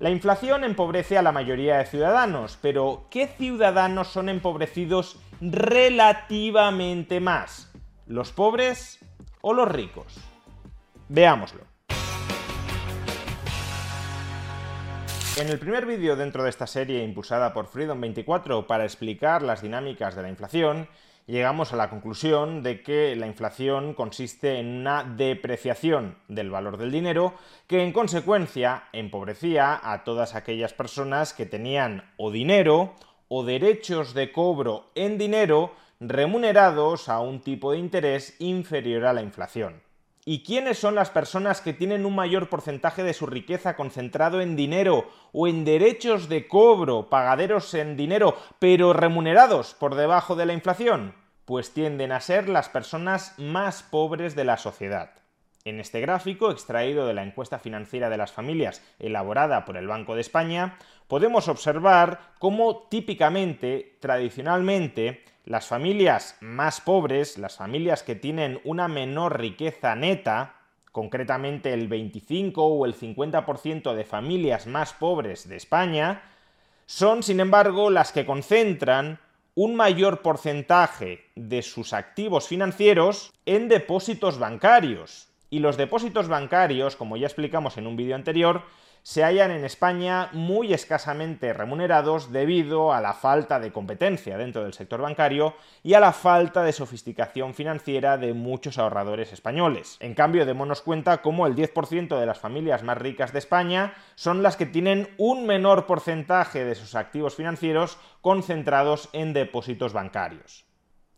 La inflación empobrece a la mayoría de ciudadanos, pero ¿qué ciudadanos son empobrecidos relativamente más? ¿Los pobres o los ricos? Veámoslo. En el primer vídeo dentro de esta serie impulsada por Freedom24 para explicar las dinámicas de la inflación, llegamos a la conclusión de que la inflación consiste en una depreciación del valor del dinero que en consecuencia empobrecía a todas aquellas personas que tenían o dinero o derechos de cobro en dinero remunerados a un tipo de interés inferior a la inflación. ¿Y quiénes son las personas que tienen un mayor porcentaje de su riqueza concentrado en dinero o en derechos de cobro, pagaderos en dinero, pero remunerados por debajo de la inflación? Pues tienden a ser las personas más pobres de la sociedad. En este gráfico, extraído de la encuesta financiera de las familias elaborada por el Banco de España, podemos observar cómo típicamente, tradicionalmente, las familias más pobres, las familias que tienen una menor riqueza neta, concretamente el 25 o el 50% de familias más pobres de España, son, sin embargo, las que concentran un mayor porcentaje de sus activos financieros en depósitos bancarios. Y los depósitos bancarios, como ya explicamos en un vídeo anterior, se hallan en España muy escasamente remunerados debido a la falta de competencia dentro del sector bancario y a la falta de sofisticación financiera de muchos ahorradores españoles. En cambio, démonos cuenta cómo el 10% de las familias más ricas de España son las que tienen un menor porcentaje de sus activos financieros concentrados en depósitos bancarios.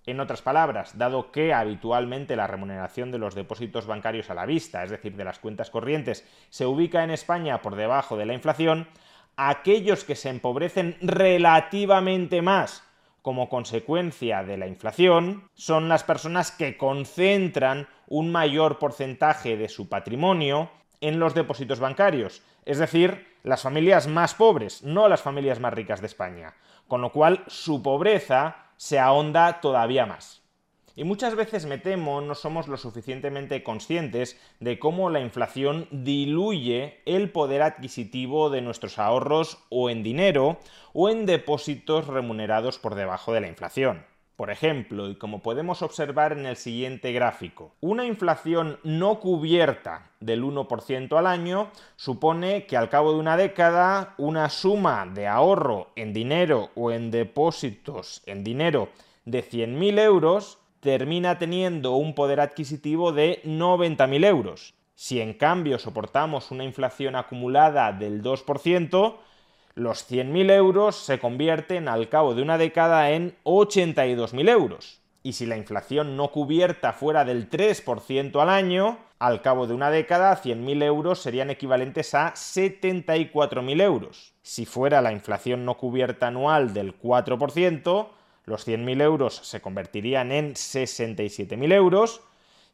En otras palabras, dado que habitualmente la remuneración de los depósitos bancarios a la vista, es decir, de las cuentas corrientes, se ubica en España por debajo de la inflación, aquellos que se empobrecen relativamente más como consecuencia de la inflación son las personas que concentran un mayor porcentaje de su patrimonio en los depósitos bancarios, es decir, las familias más pobres, no las familias más ricas de España, con lo cual su pobreza se ahonda todavía más. Y muchas veces me temo no somos lo suficientemente conscientes de cómo la inflación diluye el poder adquisitivo de nuestros ahorros o en dinero o en depósitos remunerados por debajo de la inflación. Por ejemplo, y como podemos observar en el siguiente gráfico, una inflación no cubierta del 1% al año supone que al cabo de una década una suma de ahorro en dinero o en depósitos en dinero de 100.000 euros termina teniendo un poder adquisitivo de 90.000 euros. Si en cambio soportamos una inflación acumulada del 2%, los 100.000 euros se convierten al cabo de una década en 82.000 euros. Y si la inflación no cubierta fuera del 3% al año, al cabo de una década 100.000 euros serían equivalentes a 74.000 euros. Si fuera la inflación no cubierta anual del 4%, los 100.000 euros se convertirían en 67.000 euros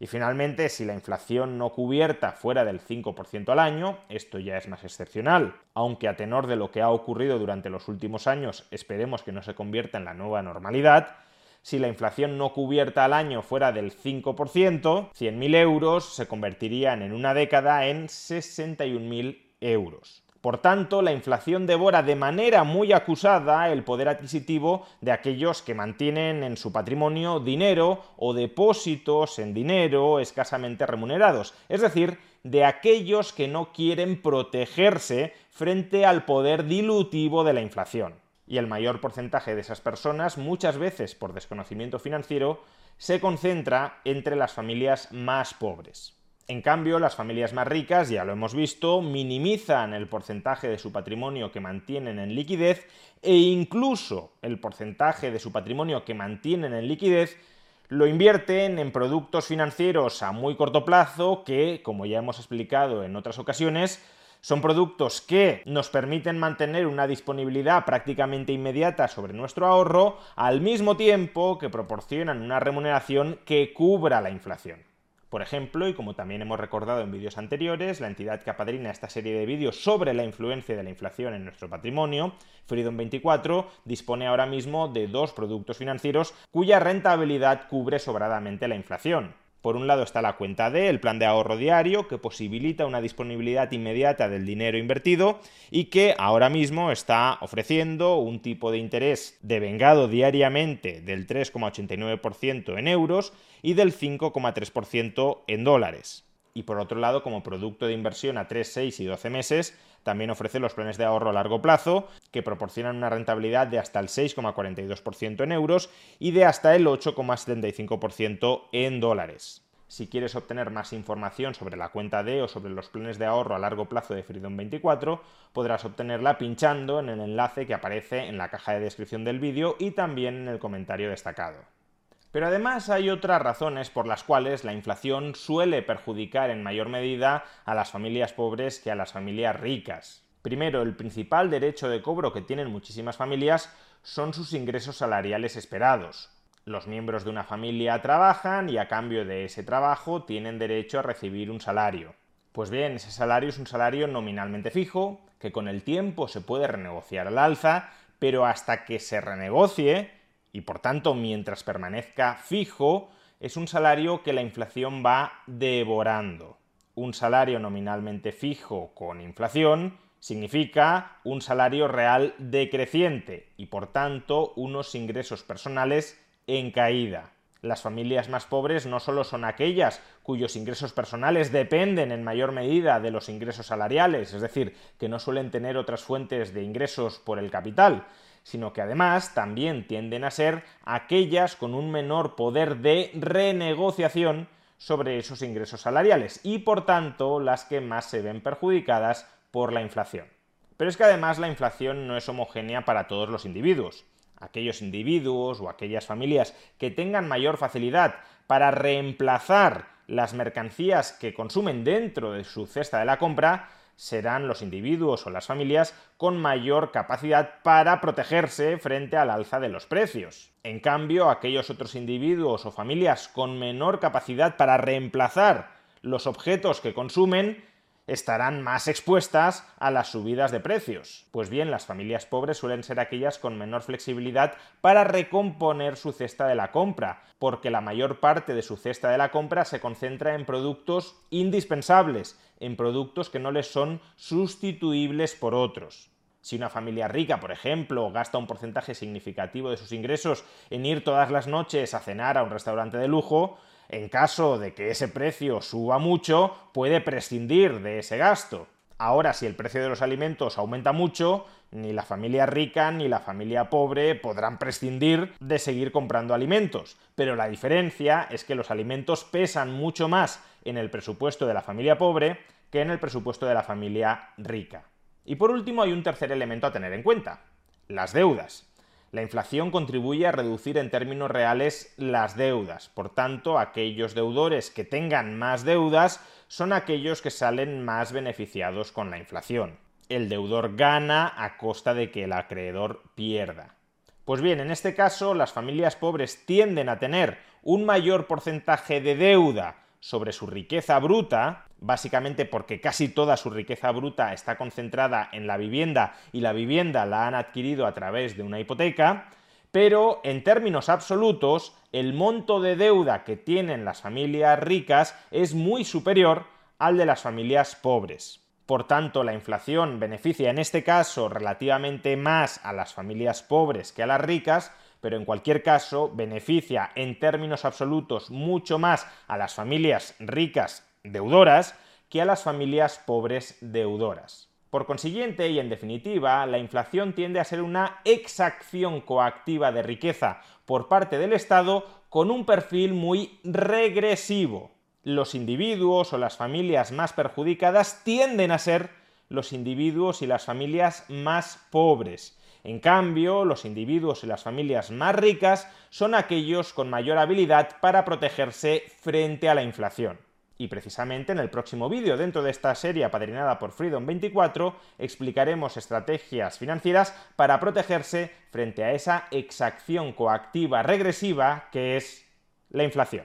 y finalmente, si la inflación no cubierta fuera del 5% al año, esto ya es más excepcional, aunque a tenor de lo que ha ocurrido durante los últimos años esperemos que no se convierta en la nueva normalidad, si la inflación no cubierta al año fuera del 5%, 100.000 euros se convertirían en una década en 61.000 euros. Por tanto, la inflación devora de manera muy acusada el poder adquisitivo de aquellos que mantienen en su patrimonio dinero o depósitos en dinero escasamente remunerados, es decir, de aquellos que no quieren protegerse frente al poder dilutivo de la inflación. Y el mayor porcentaje de esas personas, muchas veces por desconocimiento financiero, se concentra entre las familias más pobres. En cambio, las familias más ricas, ya lo hemos visto, minimizan el porcentaje de su patrimonio que mantienen en liquidez e incluso el porcentaje de su patrimonio que mantienen en liquidez Lo invierten en productos financieros a muy corto plazo que, como ya hemos explicado en otras ocasiones, son productos que nos permiten mantener una disponibilidad prácticamente inmediata sobre nuestro ahorro, al mismo tiempo que proporcionan una remuneración que cubra la inflación. Por ejemplo, y como también hemos recordado en vídeos anteriores, la entidad que apadrina esta serie de vídeos sobre la influencia de la inflación en nuestro patrimonio, Freedom24, dispone ahora mismo de dos productos financieros cuya rentabilidad cubre sobradamente la inflación. Por un lado está la cuenta D, el plan de ahorro diario, que posibilita una disponibilidad inmediata del dinero invertido y que ahora mismo está ofreciendo un tipo de interés devengado diariamente del 3,89% en euros y del 5,3% en dólares. Y por otro lado, como producto de inversión a 3, 6 y 12 meses, también ofrece los planes de ahorro a largo plazo, que proporcionan una rentabilidad de hasta el 6,42% en euros y de hasta el 8,75% en dólares. Si quieres obtener más información sobre la cuenta D o sobre los planes de ahorro a largo plazo de Freedom24, podrás obtenerla pinchando en el enlace que aparece en la caja de descripción del vídeo y también en el comentario destacado. Pero además hay otras razones por las cuales la inflación suele perjudicar en mayor medida a las familias pobres que a las familias ricas. Primero, el principal derecho de cobro que tienen muchísimas familias son sus ingresos salariales esperados. Los miembros de una familia trabajan y a cambio de ese trabajo tienen derecho a recibir un salario. Pues bien, ese salario es un salario nominalmente fijo, que con el tiempo se puede renegociar al alza, pero hasta que se renegocie, y por tanto mientras permanezca fijo, es un salario que la inflación va devorando. Un salario nominalmente fijo con inflación significa un salario real decreciente y por tanto unos ingresos personales en caída. Las familias más pobres no solo son aquellas cuyos ingresos personales dependen en mayor medida de los ingresos salariales, es decir, que no suelen tener otras fuentes de ingresos por el capital, sino que además también tienden a ser aquellas con un menor poder de renegociación sobre esos ingresos salariales y por tanto las que más se ven perjudicadas por la inflación. Pero es que además la inflación no es homogénea para todos los individuos. Aquellos individuos o aquellas familias que tengan mayor facilidad para reemplazar las mercancías que consumen dentro de su cesta de la compra serán los individuos o las familias con mayor capacidad para protegerse frente al alza de los precios. En cambio, aquellos otros individuos o familias con menor capacidad para reemplazar los objetos que consumen estarán más expuestas a las subidas de precios. Pues bien, las familias pobres suelen ser aquellas con menor flexibilidad para recomponer su cesta de la compra, porque la mayor parte de su cesta de la compra se concentra en productos indispensables, en productos que no les son sustituibles por otros. Si una familia rica, por ejemplo, gasta un porcentaje significativo de sus ingresos en ir todas las noches a cenar a un restaurante de lujo, en caso de que ese precio suba mucho, puede prescindir de ese gasto. Ahora, si el precio de los alimentos aumenta mucho, ni la familia rica ni la familia pobre podrán prescindir de seguir comprando alimentos. Pero la diferencia es que los alimentos pesan mucho más en el presupuesto de la familia pobre que en el presupuesto de la familia rica. Y por último hay un tercer elemento a tener en cuenta, las deudas. La inflación contribuye a reducir en términos reales las deudas. Por tanto, aquellos deudores que tengan más deudas son aquellos que salen más beneficiados con la inflación. El deudor gana a costa de que el acreedor pierda. Pues bien, en este caso, las familias pobres tienden a tener un mayor porcentaje de deuda sobre su riqueza bruta, básicamente porque casi toda su riqueza bruta está concentrada en la vivienda y la vivienda la han adquirido a través de una hipoteca, pero en términos absolutos el monto de deuda que tienen las familias ricas es muy superior al de las familias pobres. Por tanto, la inflación beneficia en este caso relativamente más a las familias pobres que a las ricas, pero en cualquier caso beneficia en términos absolutos mucho más a las familias ricas deudoras que a las familias pobres deudoras. Por consiguiente, y en definitiva, la inflación tiende a ser una exacción coactiva de riqueza por parte del Estado con un perfil muy regresivo. Los individuos o las familias más perjudicadas tienden a ser los individuos y las familias más pobres, En cambio, los individuos y las familias más ricas son aquellos con mayor habilidad para protegerse frente a la inflación. Y precisamente en el próximo vídeo, dentro de esta serie apadrinada por Freedom24, explicaremos estrategias financieras para protegerse frente a esa exacción coactiva regresiva que es la inflación.